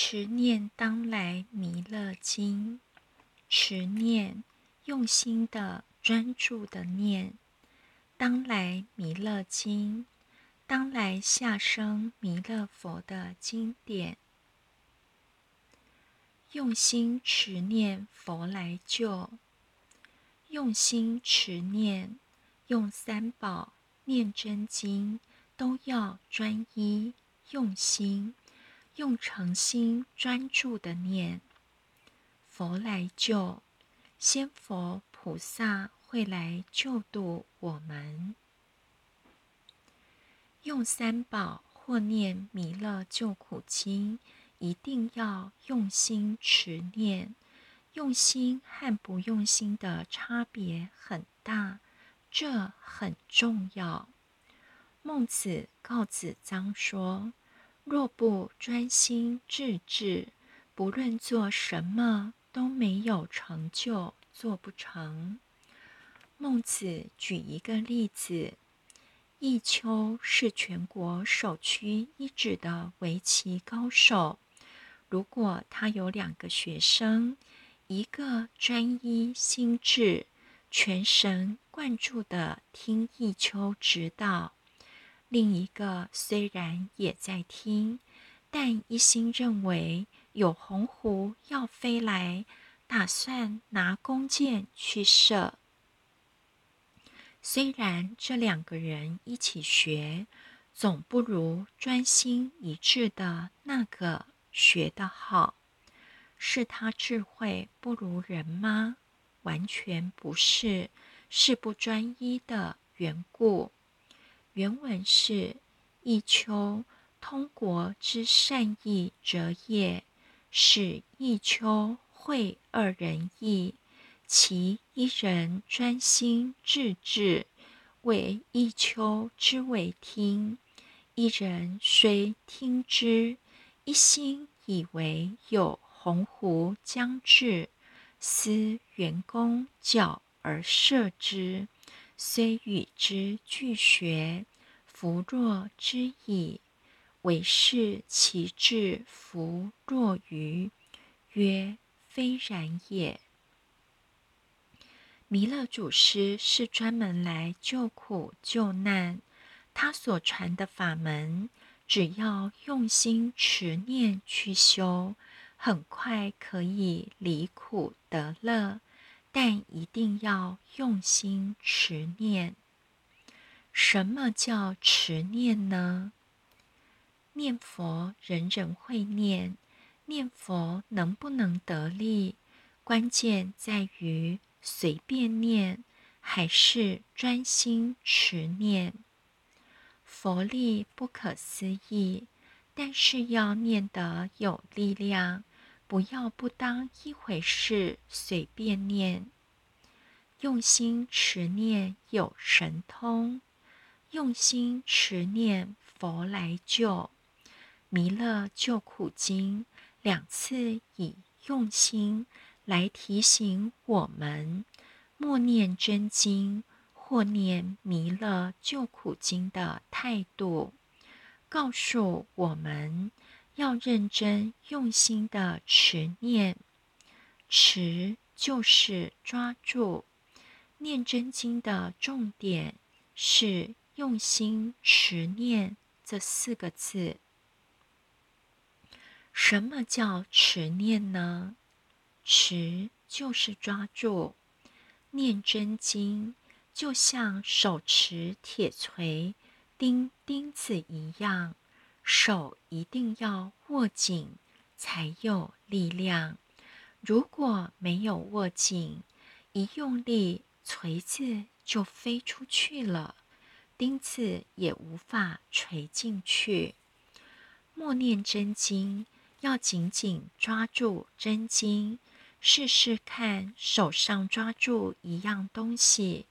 持念当来弥勒经，持念用心的专注的念，当来弥勒经，当来下生弥勒佛的经典，用心持念佛来救，用心持念，用三宝念真经，都要专一用心。用诚心专注的念，佛来救，仙佛菩萨会来救度我们。用三宝或念弥勒救苦经，一定要用心持念。用心和不用心的差别很大，这很重要。孟子告子张说。若不专心致志，不论做什么都没有成就，做不成。孟子举一个例子：弈秋是全国首屈一指的围棋高手。如果他有两个学生，一个专一心智，全神贯注的听弈秋指导。另一个虽然也在听，但一心认为有鸿鹄要飞来，打算拿弓箭去射。虽然这两个人一起学，总不如专心一致的那个学得好。是他智慧不如人吗？完全不是，是不专一的缘故。原文是：“一丘通国之善意者也，使一秋会二人意。其一人专心致志，为一秋之为听；一人虽听之，一心以为有鸿鹄将至，思员工角而射之。”虽与之俱学，弗若之矣。唯是其志弗若愚。曰：非然也。弥勒祖师是专门来救苦救难，他所传的法门，只要用心持念去修，很快可以离苦得乐。但一定要用心持念。什么叫持念呢？念佛人人会念，念佛能不能得力，关键在于随便念还是专心持念。佛力不可思议，但是要念得有力量。不要不当一回事，随便念。用心持念有神通，用心持念佛来救。弥勒救苦经两次以用心来提醒我们，默念真经或念弥勒救苦经的态度，告诉我们。要认真用心的持念，持就是抓住。念真经的重点是用心持念这四个字。什么叫持念呢？持就是抓住。念真经就像手持铁锤钉钉子一样。手一定要握紧，才有力量。如果没有握紧，一用力，锤子就飞出去了，钉子也无法锤进去。默念真经，要紧紧抓住真经，试试看手上抓住一样东西，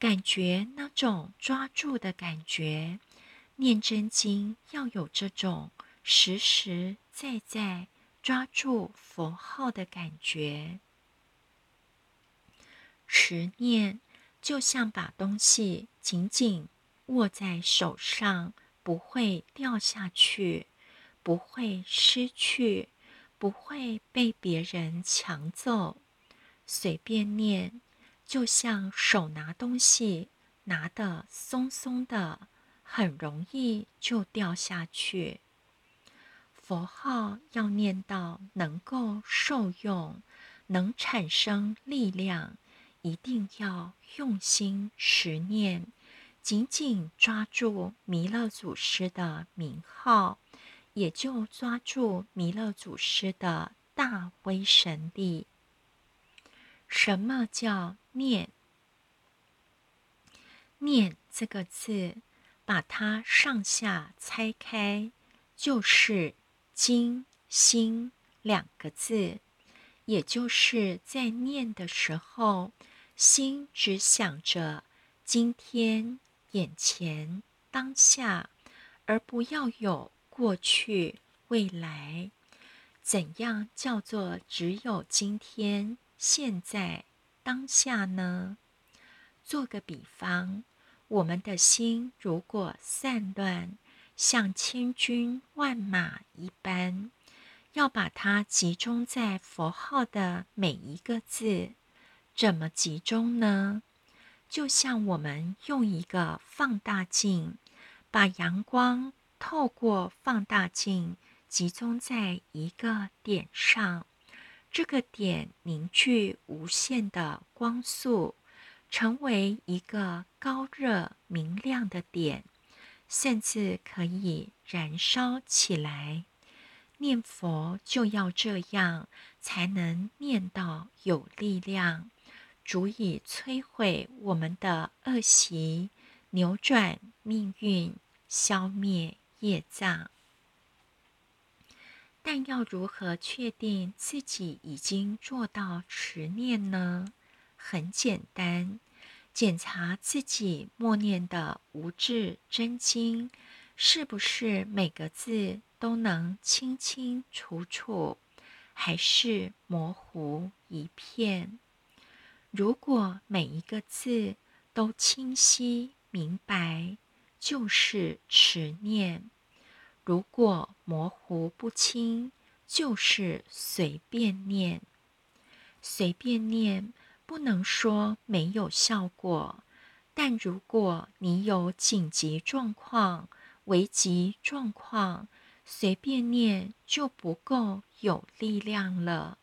感觉那种抓住的感觉。念真经要有这种实实在在抓住佛号的感觉，持念就像把东西紧紧握在手上，不会掉下去，不会失去，不会被别人抢走。随便念，就像手拿东西拿得松松的，很容易就掉下去。佛号要念到能够受用，能产生力量，一定要用心持念，紧紧抓住弥勒祖师的名号，也就抓住弥勒祖师的大威神力。什么叫念？念这个字，把它上下拆开，就是精心两个字，也就是在念的时候，心只想着今天、眼前、当下，而不要有过去、未来。怎样叫做只有今天？现在当下呢？做个比方，我们的心如果散乱，像千军万马一般，要把它集中在佛号的每一个字，怎么集中呢？就像我们用一个放大镜，把阳光透过放大镜集中在一个点上。这个点凝聚无限的光速，成为一个高热明亮的点，甚至可以燃烧起来。念佛就要这样，才能念到有力量，足以摧毁我们的恶习，扭转命运，消灭业障。但要如何确定自己已经做到持念呢？很简单，检查自己默念的无字真经，是不是每个字都能清清楚楚，还是模糊一片？如果每一个字都清晰明白，就是持念。如果模糊不清，就是随便念。随便念不能说没有效果，但如果你有紧急状况、危急状况，随便念就不够有力量了。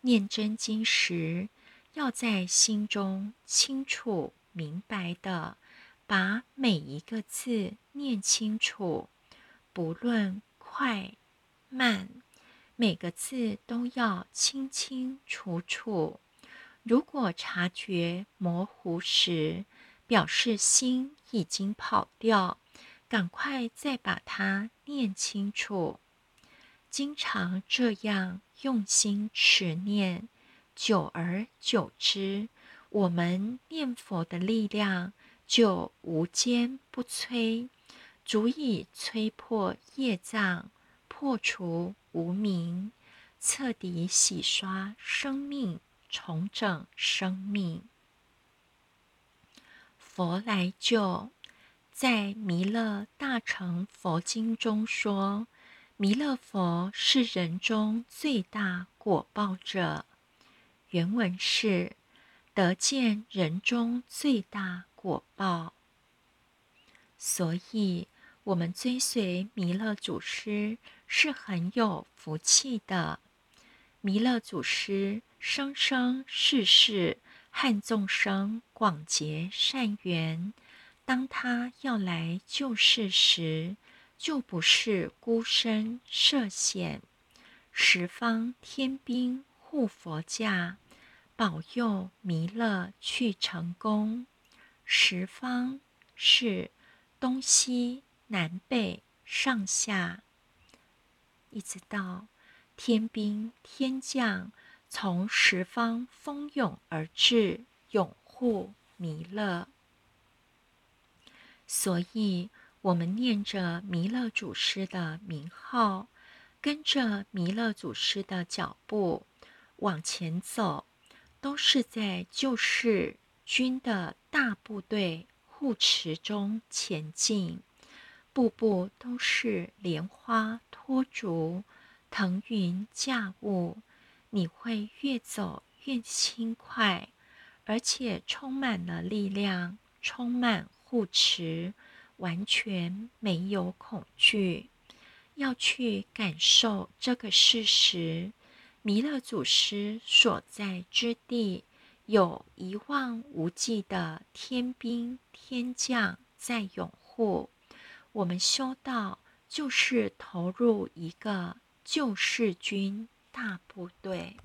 念真经时，要在心中清楚明白的把每一个字念清楚。不论快慢，每个字都要清清楚楚。如果察觉模糊时，表示心已经跑掉，赶快再把它念清楚。经常这样用心持念，久而久之，我们念佛的力量就无坚不摧。足以摧破业障，破除无明，彻底洗刷生命，重整生命。佛来救，在《弥勒大乘佛经》中说，弥勒佛是人中最大果报者。原文是：得见人中最大果报。所以。我们追随弥勒祖师是很有福气的。弥勒祖师生生世世和众生广结善缘，当他要来救世时，就不是孤身涉险，十方天兵护佛驾，保佑弥勒去成功。十方是东西。南北上下，一直到天兵天将从十方蜂拥而至，拥护弥勒。所以，我们念着弥勒祖师的名号，跟着弥勒祖师的脚步往前走，都是在救世军的大部队护持中前进。步步都是莲花托足，腾云驾雾，你会越走越轻快，而且充满了力量，充满护持，完全没有恐惧。要去感受这个事实：弥勒祖师所在之地，有一望无际的天兵天将在拥护。我们修道，就是投入一个救世军大部队。